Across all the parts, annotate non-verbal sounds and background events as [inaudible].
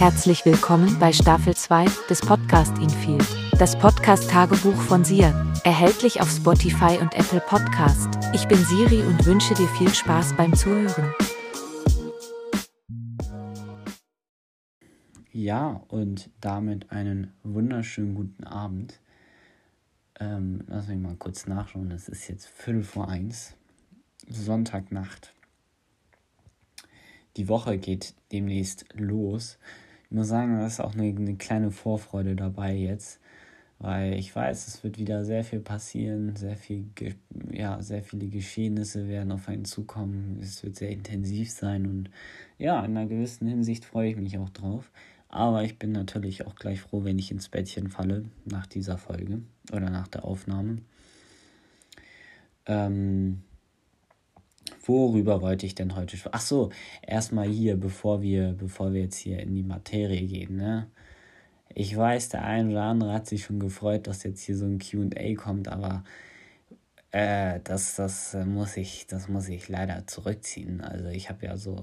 Herzlich willkommen bei Staffel 2 des Podcast Infield, das Podcast-Tagebuch von Sia, erhältlich auf Spotify und Apple Podcast. Ich bin Siri und wünsche dir viel Spaß beim Zuhören. Ja, und damit einen wunderschönen guten Abend. Ähm, lass mich mal kurz nachschauen. Es ist jetzt Viertel vor eins, Sonntagnacht. Die Woche geht demnächst los. Ich muss sagen, da ist auch eine, eine kleine Vorfreude dabei jetzt, weil ich weiß, es wird wieder sehr viel passieren, sehr viel, ja, sehr viele Geschehnisse werden auf einen zukommen. Es wird sehr intensiv sein und ja, in einer gewissen Hinsicht freue ich mich auch drauf. Aber ich bin natürlich auch gleich froh, wenn ich ins Bettchen falle nach dieser Folge oder nach der Aufnahme. Ähm, worüber wollte ich denn heute sprechen? Ach so, erstmal hier, bevor wir, bevor wir jetzt hier in die Materie gehen, ne? Ich weiß, der ein oder andere hat sich schon gefreut, dass jetzt hier so ein QA kommt, aber äh, das, das muss ich, das muss ich leider zurückziehen. Also ich habe ja so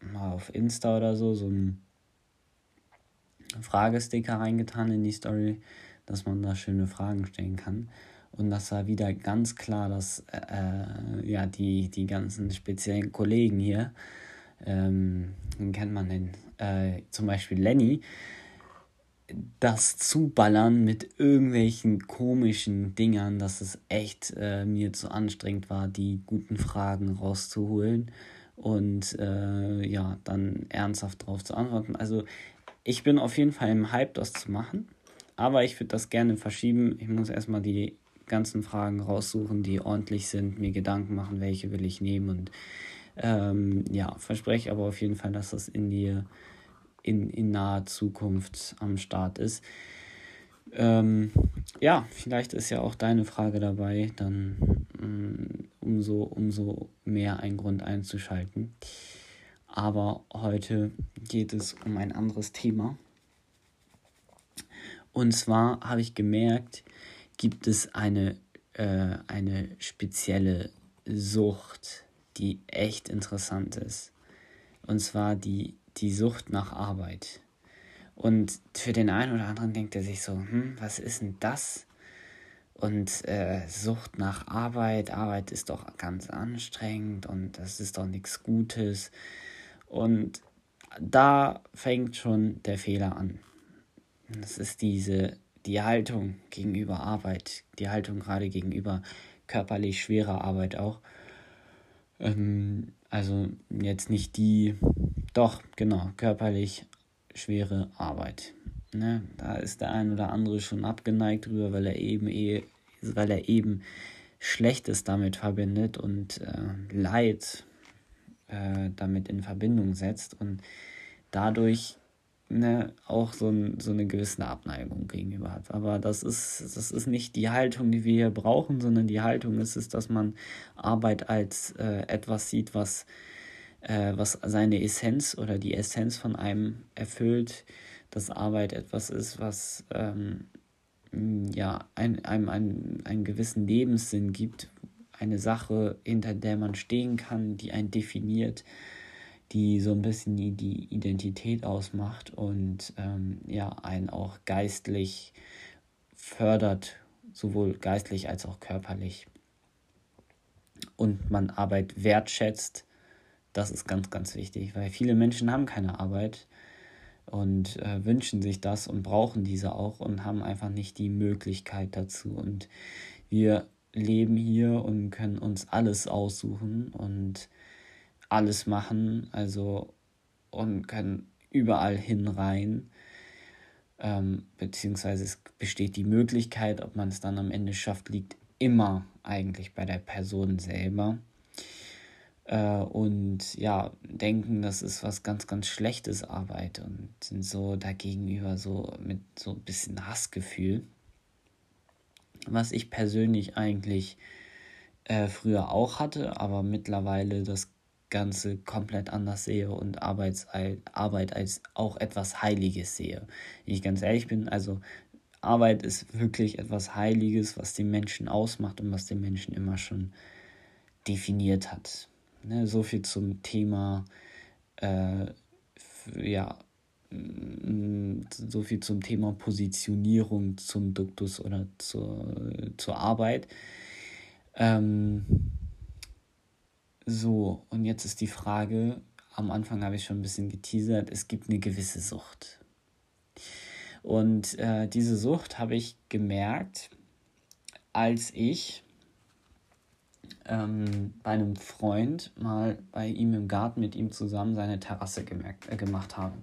mal auf Insta oder so so ein Fragesticker reingetan in die Story, dass man da schöne Fragen stellen kann. Und das war wieder ganz klar, dass äh, ja, die, die ganzen speziellen Kollegen hier, ähm, den kennt man denn, äh, zum Beispiel Lenny, das Zuballern mit irgendwelchen komischen Dingern, dass es echt äh, mir zu anstrengend war, die guten Fragen rauszuholen und äh, ja, dann ernsthaft darauf zu antworten. Also ich bin auf jeden Fall im Hype, das zu machen. Aber ich würde das gerne verschieben. Ich muss erstmal die ganzen Fragen raussuchen, die ordentlich sind, mir Gedanken machen, welche will ich nehmen und ähm, ja, verspreche aber auf jeden Fall, dass das in dir in, in naher Zukunft am Start ist. Ähm, ja, vielleicht ist ja auch deine Frage dabei, dann ähm, umso, umso mehr ein Grund einzuschalten. Aber heute geht es um ein anderes Thema. Und zwar habe ich gemerkt, gibt es eine, äh, eine spezielle Sucht, die echt interessant ist. Und zwar die, die Sucht nach Arbeit. Und für den einen oder anderen denkt er sich so, hm, was ist denn das? Und äh, Sucht nach Arbeit, Arbeit ist doch ganz anstrengend und das ist doch nichts Gutes. Und da fängt schon der Fehler an. Das ist diese, die Haltung gegenüber Arbeit, die Haltung gerade gegenüber körperlich schwerer Arbeit auch. Ähm, also jetzt nicht die, doch, genau, körperlich schwere Arbeit. Ne? Da ist der ein oder andere schon abgeneigt drüber, weil er eben eh, weil er eben Schlechtes damit verbindet und äh, Leid äh, damit in Verbindung setzt und dadurch ne, auch so, ein, so eine gewisse Abneigung gegenüber hat. Aber das ist, das ist nicht die Haltung, die wir hier brauchen, sondern die Haltung ist es, dass man Arbeit als äh, etwas sieht, was, äh, was seine Essenz oder die Essenz von einem erfüllt, dass Arbeit etwas ist, was ähm, ja, ein, einem einen, einen gewissen Lebenssinn gibt, eine Sache, hinter der man stehen kann, die einen definiert, die so ein bisschen die, die Identität ausmacht und ähm, ja, einen auch geistlich fördert, sowohl geistlich als auch körperlich. Und man Arbeit wertschätzt, das ist ganz, ganz wichtig, weil viele Menschen haben keine Arbeit und äh, wünschen sich das und brauchen diese auch und haben einfach nicht die Möglichkeit dazu. Und wir leben hier und können uns alles aussuchen und alles machen, also und können überall hin rein. Ähm, beziehungsweise es besteht die Möglichkeit, ob man es dann am Ende schafft, liegt immer eigentlich bei der Person selber. Äh, und ja, denken, das ist was ganz, ganz Schlechtes Arbeit und sind so dagegenüber so mit so ein bisschen Hassgefühl was ich persönlich eigentlich äh, früher auch hatte, aber mittlerweile das Ganze komplett anders sehe und Arbeits Arbeit als auch etwas Heiliges sehe. Ich ganz ehrlich bin, also Arbeit ist wirklich etwas Heiliges, was den Menschen ausmacht und was den Menschen immer schon definiert hat. Ne, so viel zum Thema äh, ja, mm, so viel zum Thema Positionierung zum Duktus oder zur, zur Arbeit. Ähm, so, und jetzt ist die Frage, am Anfang habe ich schon ein bisschen geteasert, es gibt eine gewisse Sucht. Und äh, diese Sucht habe ich gemerkt, als ich ähm, bei einem Freund mal bei ihm im Garten mit ihm zusammen seine Terrasse gemerkt, äh, gemacht habe.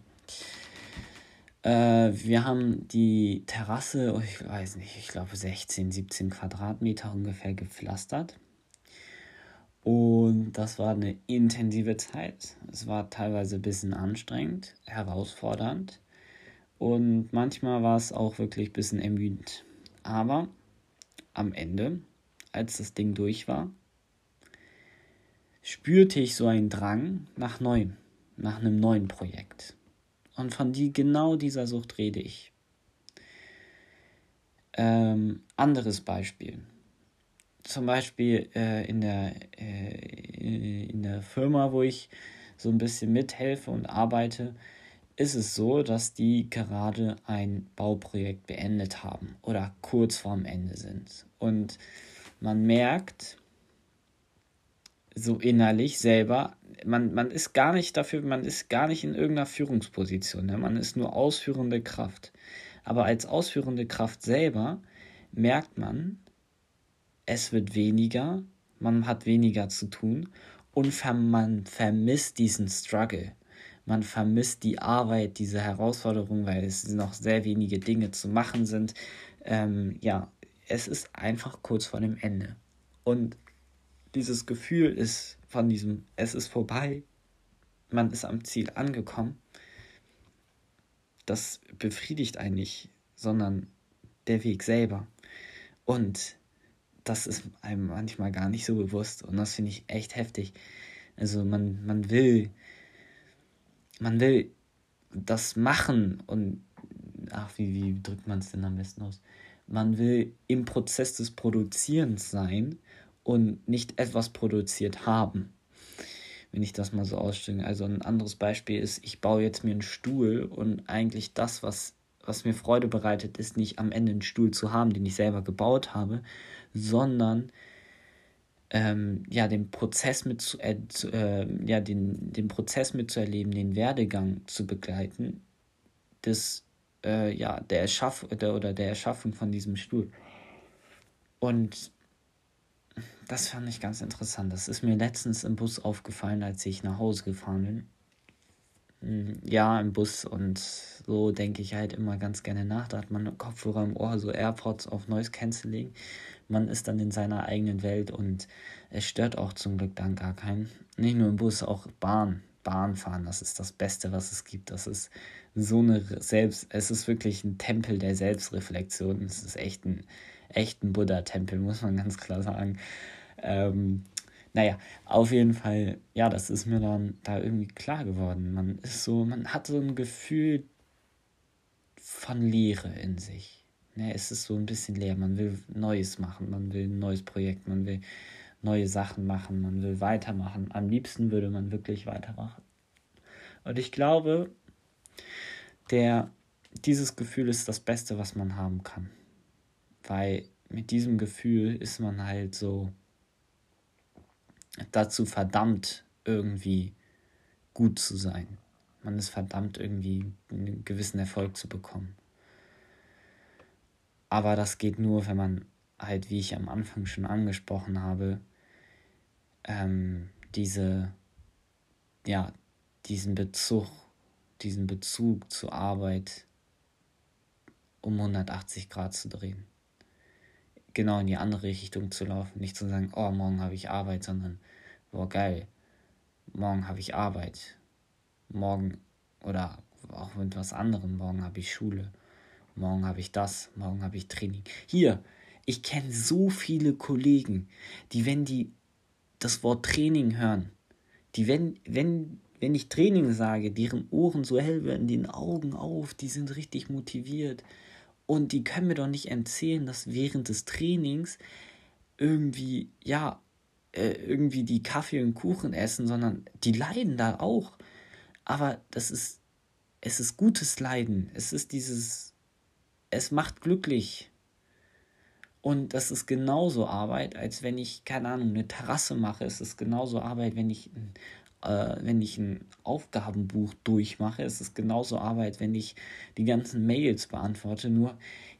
Äh, wir haben die Terrasse, oh, ich weiß nicht, ich glaube 16, 17 Quadratmeter ungefähr gepflastert. Und das war eine intensive Zeit. Es war teilweise ein bisschen anstrengend, herausfordernd. Und manchmal war es auch wirklich ein bisschen ermüdend. Aber am Ende, als das Ding durch war, spürte ich so einen Drang nach neuem, nach einem neuen Projekt. Und von die, genau dieser Sucht rede ich. Ähm, anderes Beispiel. Zum Beispiel äh, in, der, äh, in der Firma, wo ich so ein bisschen mithelfe und arbeite, ist es so, dass die gerade ein Bauprojekt beendet haben oder kurz vorm Ende sind. Und man merkt, so innerlich selber, man, man ist gar nicht dafür, man ist gar nicht in irgendeiner Führungsposition, ne? man ist nur ausführende Kraft. Aber als ausführende Kraft selber merkt man, es wird weniger, man hat weniger zu tun und man vermisst diesen Struggle. Man vermisst die Arbeit, diese Herausforderung, weil es noch sehr wenige Dinge zu machen sind. Ähm, ja, es ist einfach kurz vor dem Ende. Und dieses Gefühl ist von diesem, es ist vorbei, man ist am Ziel angekommen, das befriedigt einen nicht, sondern der Weg selber. Und das ist einem manchmal gar nicht so bewusst und das finde ich echt heftig. Also man, man will, man will das machen und ach, wie, wie drückt man es denn am besten aus? Man will im Prozess des Produzierens sein und nicht etwas produziert haben. Wenn ich das mal so ausstelle. Also ein anderes Beispiel ist, ich baue jetzt mir einen Stuhl und eigentlich das, was, was mir Freude bereitet, ist nicht am Ende einen Stuhl zu haben, den ich selber gebaut habe, sondern ähm, ja, den Prozess mit zu, äh, zu äh, ja, den, den Prozess mitzuerleben, den Werdegang zu begleiten, des, äh, ja, der, Erschaff der, oder der Erschaffung von diesem Stuhl. Und das fand ich ganz interessant. Das ist mir letztens im Bus aufgefallen, als ich nach Hause gefahren bin. Ja, im Bus und so denke ich halt immer ganz gerne nach. Da hat man Kopfhörer im Ohr, so AirPods auf Noise Cancelling. Man ist dann in seiner eigenen Welt und es stört auch zum Glück dann gar keinen. Nicht nur im Bus, auch Bahn. Bahn fahren, das ist das Beste, was es gibt. Das ist so eine Selbst, es ist wirklich ein Tempel der Selbstreflexion. Es ist echt ein, echt ein Buddha-Tempel, muss man ganz klar sagen. Ähm, naja, auf jeden Fall, ja, das ist mir dann da irgendwie klar geworden. Man ist so, man hat so ein Gefühl von Leere in sich. Ne, es ist so ein bisschen leer. Man will Neues machen, man will ein neues Projekt, man will neue Sachen machen, man will weitermachen. Am liebsten würde man wirklich weitermachen. Und ich glaube, der, dieses Gefühl ist das Beste, was man haben kann. Weil mit diesem Gefühl ist man halt so dazu verdammt, irgendwie gut zu sein. Man ist verdammt, irgendwie einen gewissen Erfolg zu bekommen. Aber das geht nur, wenn man halt, wie ich am Anfang schon angesprochen habe, ähm, diese, ja, diesen Bezug, diesen Bezug zur Arbeit um 180 Grad zu drehen genau in die andere Richtung zu laufen. Nicht zu sagen, oh, morgen habe ich Arbeit, sondern, boah, geil, morgen habe ich Arbeit. Morgen oder auch mit was anderem, morgen habe ich Schule. Morgen habe ich das, morgen habe ich Training. Hier, ich kenne so viele Kollegen, die, wenn die das Wort Training hören, die, wenn, wenn, wenn ich Training sage, deren Ohren so hell werden, den Augen auf, die sind richtig motiviert. Und die können mir doch nicht erzählen, dass während des Trainings irgendwie, ja, äh, irgendwie die Kaffee und Kuchen essen, sondern die leiden da auch. Aber das ist es ist gutes Leiden. Es ist dieses, es macht glücklich. Und das ist genauso Arbeit, als wenn ich, keine Ahnung, eine Terrasse mache. Es ist genauso Arbeit, wenn ich, äh, wenn ich ein Aufgabenbuch durchmache. Es ist genauso Arbeit, wenn ich die ganzen Mails beantworte. Nur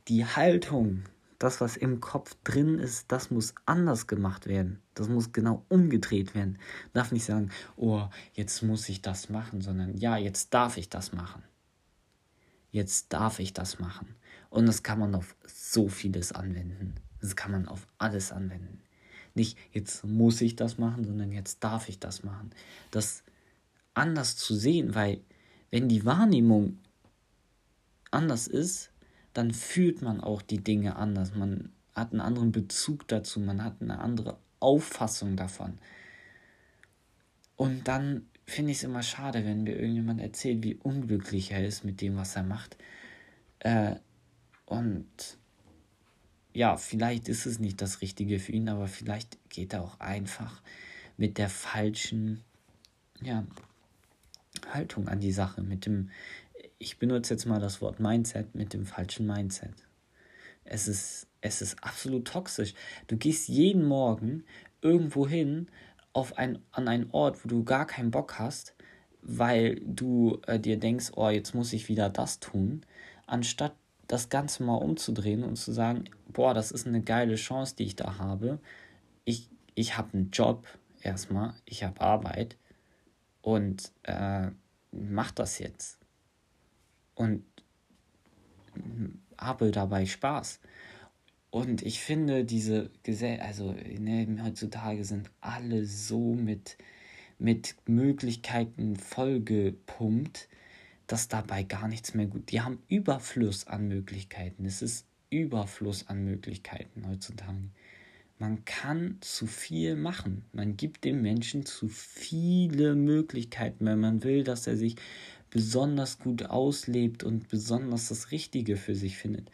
die Haltung, das, was im Kopf drin ist, das muss anders gemacht werden. Das muss genau umgedreht werden. Darf nicht sagen, oh, jetzt muss ich das machen, sondern ja, jetzt darf ich das machen. Jetzt darf ich das machen. Und das kann man auf so vieles anwenden. Das kann man auf alles anwenden. Nicht jetzt muss ich das machen, sondern jetzt darf ich das machen. Das anders zu sehen, weil wenn die Wahrnehmung anders ist, dann fühlt man auch die Dinge anders. Man hat einen anderen Bezug dazu, man hat eine andere Auffassung davon. Und dann finde ich es immer schade, wenn mir irgendjemand erzählt, wie unglücklich er ist mit dem, was er macht. Äh, und ja, vielleicht ist es nicht das Richtige für ihn, aber vielleicht geht er auch einfach mit der falschen ja, Haltung an die Sache, mit dem, ich benutze jetzt mal das Wort Mindset, mit dem falschen Mindset. Es ist, es ist absolut toxisch. Du gehst jeden Morgen irgendwo hin auf ein, an einen Ort, wo du gar keinen Bock hast, weil du äh, dir denkst, oh, jetzt muss ich wieder das tun, anstatt das Ganze mal umzudrehen und zu sagen, boah, das ist eine geile Chance, die ich da habe. Ich, ich habe einen Job erstmal, ich habe Arbeit und äh, mach das jetzt. Und habe dabei Spaß. Und ich finde, diese Gesell also ne, heutzutage sind alle so mit, mit Möglichkeiten vollgepumpt, dass dabei gar nichts mehr gut. Die haben Überfluss an Möglichkeiten. Es ist Überfluss an Möglichkeiten heutzutage. Man kann zu viel machen. Man gibt dem Menschen zu viele Möglichkeiten, wenn man will, dass er sich besonders gut auslebt und besonders das Richtige für sich findet.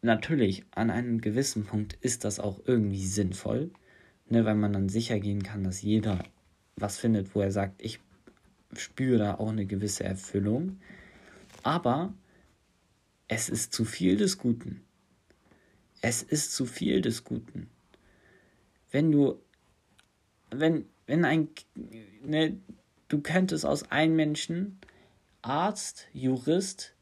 Natürlich, an einem gewissen Punkt ist das auch irgendwie sinnvoll, ne, weil man dann sicher gehen kann, dass jeder was findet, wo er sagt, ich spüre da auch eine gewisse Erfüllung. Aber es ist zu viel des Guten. Es ist zu viel des Guten. Wenn du, wenn, wenn ein, ne, du könntest aus einem Menschen Arzt, Jurist,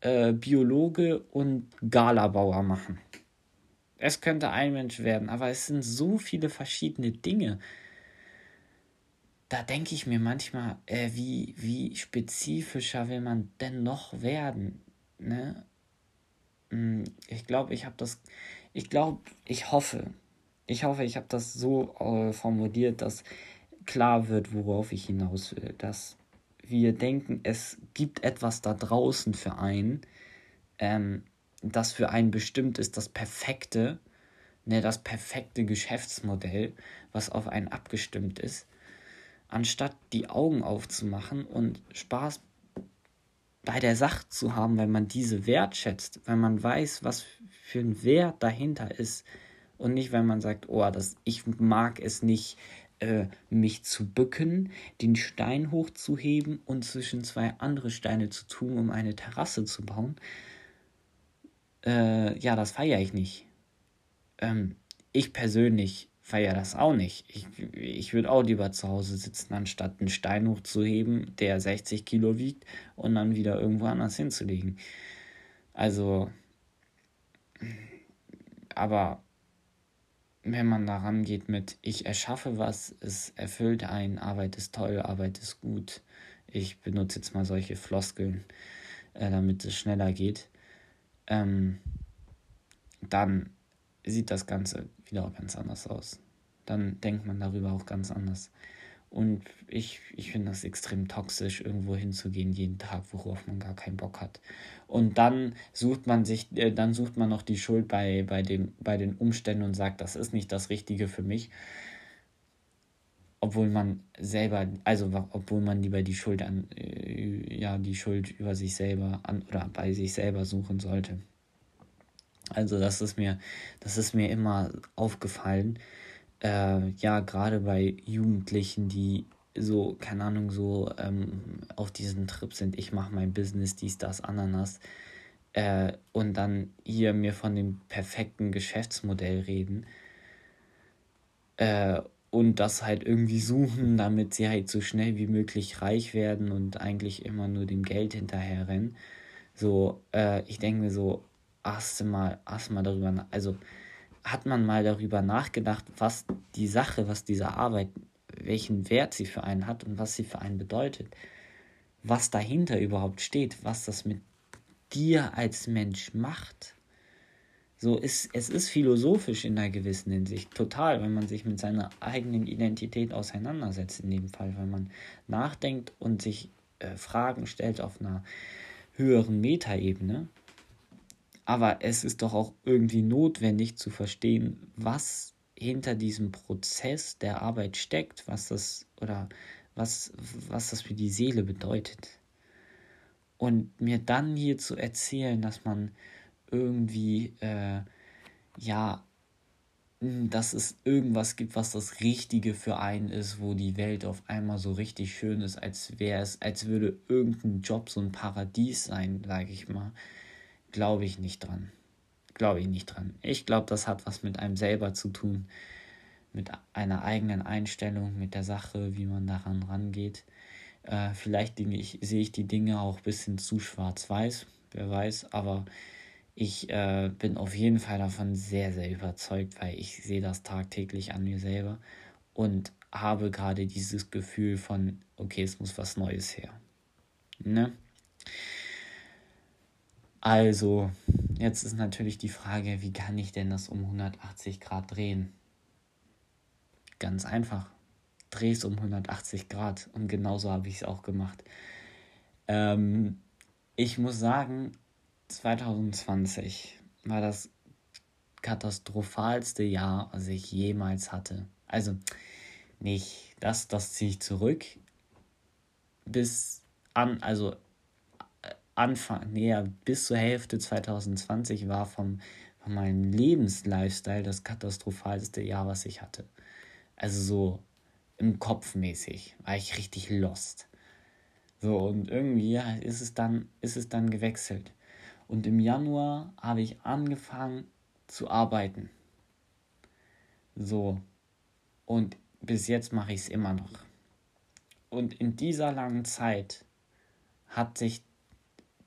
äh, Biologe und Galabauer machen. Es könnte ein Mensch werden, aber es sind so viele verschiedene Dinge da denke ich mir manchmal, äh, wie, wie spezifischer will man denn noch werden? Ne? Hm, ich glaube, ich habe das, ich glaube, ich hoffe, ich hoffe, ich habe das so äh, formuliert, dass klar wird, worauf ich hinaus will. Dass wir denken, es gibt etwas da draußen für einen, ähm, das für einen bestimmt ist, das perfekte, ne, das perfekte Geschäftsmodell, was auf einen abgestimmt ist anstatt die Augen aufzumachen und Spaß bei der Sache zu haben, wenn man diese wertschätzt, wenn man weiß, was für ein Wert dahinter ist und nicht, wenn man sagt, oh, das, ich mag es nicht, äh, mich zu bücken, den Stein hochzuheben und zwischen zwei andere Steine zu tun, um eine Terrasse zu bauen. Äh, ja, das feiere ich nicht. Ähm, ich persönlich feiere das auch nicht. Ich, ich würde auch lieber zu Hause sitzen, anstatt einen Stein hochzuheben, der 60 Kilo wiegt und dann wieder irgendwo anders hinzulegen. Also, aber wenn man da rangeht mit, ich erschaffe was, es erfüllt einen, Arbeit ist toll, Arbeit ist gut. Ich benutze jetzt mal solche Floskeln, äh, damit es schneller geht. Ähm, dann sieht das Ganze wieder auch ganz anders aus. Dann denkt man darüber auch ganz anders. Und ich, ich finde das extrem toxisch, irgendwo hinzugehen jeden Tag, worauf man gar keinen Bock hat. Und dann sucht man sich, äh, dann sucht man noch die Schuld bei, bei, dem, bei den Umständen und sagt, das ist nicht das Richtige für mich. Obwohl man selber, also obwohl man lieber die Schuld an, äh, ja, die Schuld über sich selber an oder bei sich selber suchen sollte. Also das ist mir, das ist mir immer aufgefallen. Äh, ja, gerade bei Jugendlichen, die so, keine Ahnung, so ähm, auf diesen Trip sind, ich mache mein Business, dies, das, Ananas, äh, und dann hier mir von dem perfekten Geschäftsmodell reden äh, und das halt irgendwie suchen, [laughs] damit sie halt so schnell wie möglich reich werden und eigentlich immer nur dem Geld hinterherrennen. So, äh, ich denke mir so, hast du mal, hast mal darüber, also hat man mal darüber nachgedacht, was die Sache, was diese Arbeit, welchen Wert sie für einen hat und was sie für einen bedeutet, was dahinter überhaupt steht, was das mit dir als Mensch macht. So ist, es ist philosophisch in einer gewissen Hinsicht, total, wenn man sich mit seiner eigenen Identität auseinandersetzt, in dem Fall, wenn man nachdenkt und sich äh, Fragen stellt auf einer höheren Metaebene. Aber es ist doch auch irgendwie notwendig zu verstehen, was hinter diesem Prozess der Arbeit steckt, was das oder was, was das für die Seele bedeutet. Und mir dann hier zu erzählen, dass man irgendwie, äh, ja, dass es irgendwas gibt, was das Richtige für einen ist, wo die Welt auf einmal so richtig schön ist, als wäre es, als würde irgendein Job so ein Paradies sein, sage ich mal, glaube ich nicht dran. Glaube ich nicht dran. Ich glaube, das hat was mit einem selber zu tun, mit einer eigenen Einstellung, mit der Sache, wie man daran rangeht. Äh, vielleicht ich, sehe ich die Dinge auch ein bisschen zu schwarz-weiß, wer weiß, aber ich äh, bin auf jeden Fall davon sehr, sehr überzeugt, weil ich sehe das tagtäglich an mir selber und habe gerade dieses Gefühl von, okay, es muss was Neues her. Ne? Also, jetzt ist natürlich die Frage, wie kann ich denn das um 180 Grad drehen? Ganz einfach. Dreh es um 180 Grad und genauso habe ich es auch gemacht. Ähm, ich muss sagen, 2020 war das katastrophalste Jahr, was ich jemals hatte. Also nicht das, das ziehe ich zurück. Bis an, also Anfang, näher bis zur Hälfte 2020 war vom, von meinem Lebenslifestyle das katastrophalste Jahr, was ich hatte. Also so im Kopf mäßig war ich richtig lost. So, und irgendwie ja, ist es dann, ist es dann gewechselt. Und im Januar habe ich angefangen zu arbeiten. So. Und bis jetzt mache ich es immer noch. Und in dieser langen Zeit hat sich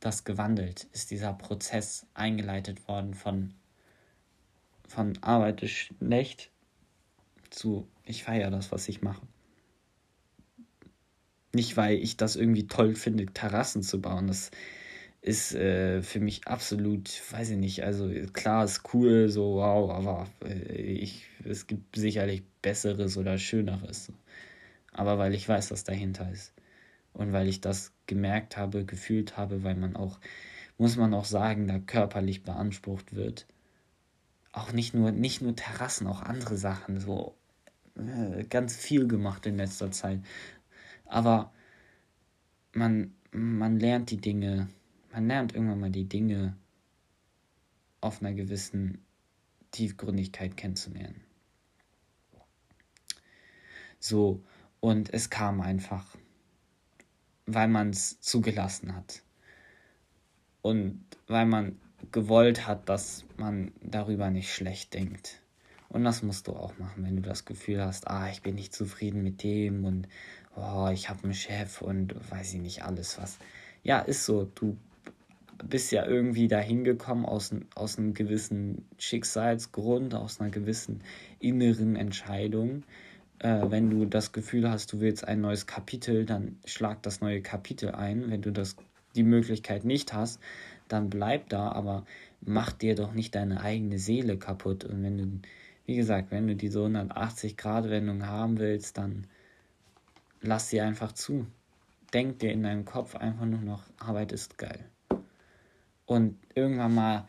das gewandelt, ist dieser Prozess eingeleitet worden von, von arbeite schlecht zu ich feiere das, was ich mache. Nicht, weil ich das irgendwie toll finde, Terrassen zu bauen. Das ist äh, für mich absolut, weiß ich nicht, also klar ist cool, so wow, aber äh, ich, es gibt sicherlich Besseres oder Schöneres. Aber weil ich weiß, was dahinter ist. Und weil ich das gemerkt habe, gefühlt habe, weil man auch, muss man auch sagen, da körperlich beansprucht wird. Auch nicht nur, nicht nur Terrassen, auch andere Sachen, so äh, ganz viel gemacht in letzter Zeit. Aber man, man lernt die Dinge man lernt irgendwann mal die Dinge auf einer gewissen Tiefgründigkeit kennenzulernen. So, und es kam einfach, weil man es zugelassen hat. Und weil man gewollt hat, dass man darüber nicht schlecht denkt. Und das musst du auch machen, wenn du das Gefühl hast, ah, ich bin nicht zufrieden mit dem und oh, ich habe einen Chef und weiß ich nicht alles was. Ja, ist so, du bist ja irgendwie dahin gekommen aus, aus einem gewissen Schicksalsgrund, aus einer gewissen inneren Entscheidung. Äh, wenn du das Gefühl hast, du willst ein neues Kapitel, dann schlag das neue Kapitel ein. Wenn du das, die Möglichkeit nicht hast, dann bleib da, aber mach dir doch nicht deine eigene Seele kaputt. Und wenn du, wie gesagt, wenn du diese 180-Grad-Wendung haben willst, dann lass sie einfach zu. Denk dir in deinem Kopf einfach nur noch, Arbeit ist geil. Und irgendwann mal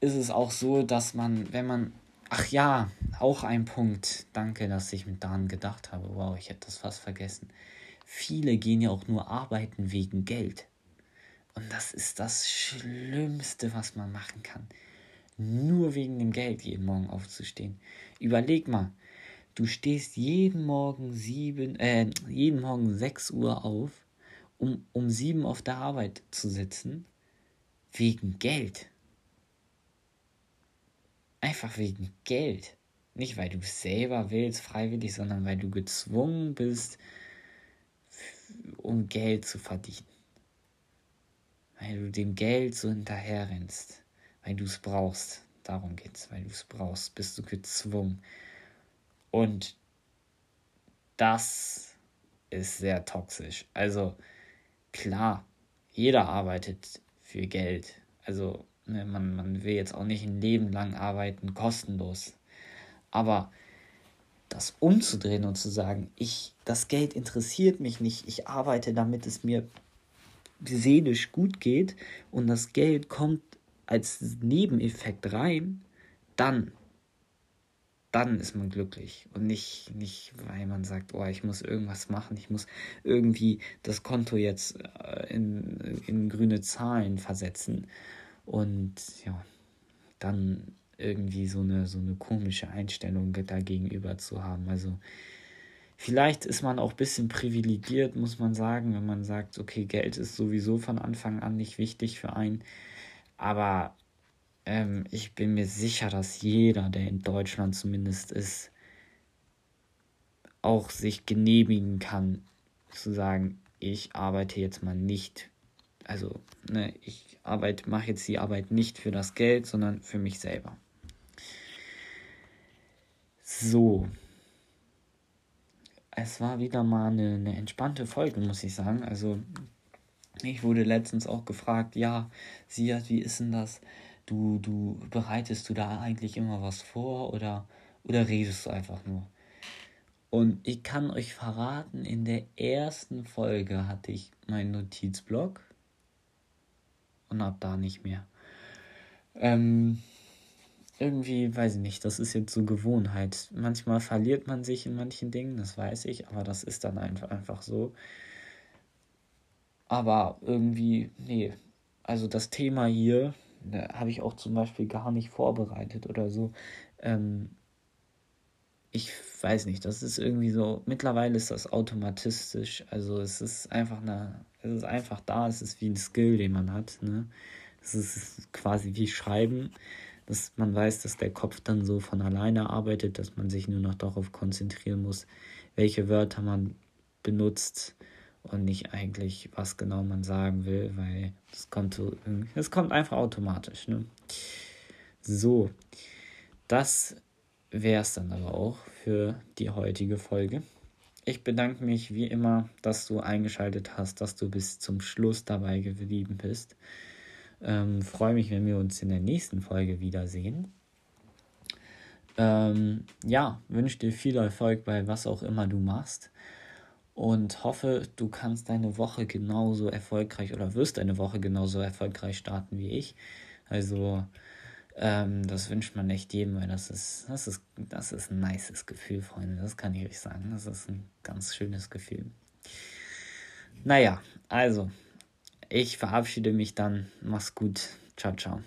ist es auch so, dass man, wenn man, ach ja, auch ein Punkt, danke, dass ich mit daran gedacht habe, wow, ich hätte das fast vergessen. Viele gehen ja auch nur arbeiten wegen Geld. Und das ist das Schlimmste, was man machen kann. Nur wegen dem Geld jeden Morgen aufzustehen. Überleg mal, du stehst jeden Morgen sieben, äh, jeden Morgen 6 Uhr auf, um um sieben auf der Arbeit zu sitzen, wegen Geld. Einfach wegen Geld. Nicht, weil du es selber willst, freiwillig, sondern weil du gezwungen bist, um Geld zu verdienen. Weil du dem Geld so hinterherrennst. Weil du es brauchst. Darum geht's. Weil du es brauchst, bist du gezwungen. Und das ist sehr toxisch. Also klar, jeder arbeitet für Geld. Also man, man will jetzt auch nicht ein Leben lang arbeiten, kostenlos. Aber das umzudrehen und zu sagen, ich, das Geld interessiert mich nicht, ich arbeite, damit es mir seelisch gut geht und das Geld kommt als Nebeneffekt rein, dann dann ist man glücklich und nicht, nicht, weil man sagt, oh, ich muss irgendwas machen, ich muss irgendwie das Konto jetzt äh, in, in grüne Zahlen versetzen und ja, dann irgendwie so eine, so eine komische Einstellung dagegenüber zu haben. Also vielleicht ist man auch ein bisschen privilegiert, muss man sagen, wenn man sagt, okay, Geld ist sowieso von Anfang an nicht wichtig für einen, aber ähm, ich bin mir sicher, dass jeder, der in Deutschland zumindest ist, auch sich genehmigen kann, zu sagen, ich arbeite jetzt mal nicht, also ne, ich arbeite, mache jetzt die Arbeit nicht für das Geld, sondern für mich selber. So. Es war wieder mal eine, eine entspannte Folge, muss ich sagen. Also, ich wurde letztens auch gefragt, ja, Siad, wie ist denn das? Du, du bereitest du da eigentlich immer was vor oder, oder redest du einfach nur? Und ich kann euch verraten, in der ersten Folge hatte ich meinen Notizblock und ab da nicht mehr. Ähm, irgendwie, weiß ich nicht, das ist jetzt so Gewohnheit. Manchmal verliert man sich in manchen Dingen, das weiß ich, aber das ist dann einfach, einfach so. Aber irgendwie, nee, also das Thema hier, habe ich auch zum Beispiel gar nicht vorbereitet oder so. Ähm, ich weiß nicht, das ist irgendwie so, mittlerweile ist das automatistisch, also es ist einfach eine, es ist einfach da, es ist wie ein Skill, den man hat, ne? Es ist quasi wie Schreiben, dass man weiß, dass der Kopf dann so von alleine arbeitet, dass man sich nur noch darauf konzentrieren muss, welche Wörter man benutzt, und nicht eigentlich, was genau man sagen will, weil es kommt so, es kommt einfach automatisch. Ne? So, das wäre es dann aber auch für die heutige Folge. Ich bedanke mich wie immer, dass du eingeschaltet hast, dass du bis zum Schluss dabei geblieben bist. Ähm, Freue mich, wenn wir uns in der nächsten Folge wiedersehen. Ähm, ja, wünsche dir viel Erfolg bei was auch immer du machst und hoffe, du kannst deine Woche genauso erfolgreich oder wirst deine Woche genauso erfolgreich starten wie ich. Also, ähm, das wünscht man echt jedem, weil das ist, das ist, das ist ein nices Gefühl, Freunde. Das kann ich euch sagen. Das ist ein ganz schönes Gefühl. Naja, also, ich verabschiede mich dann. Mach's gut. Ciao, ciao.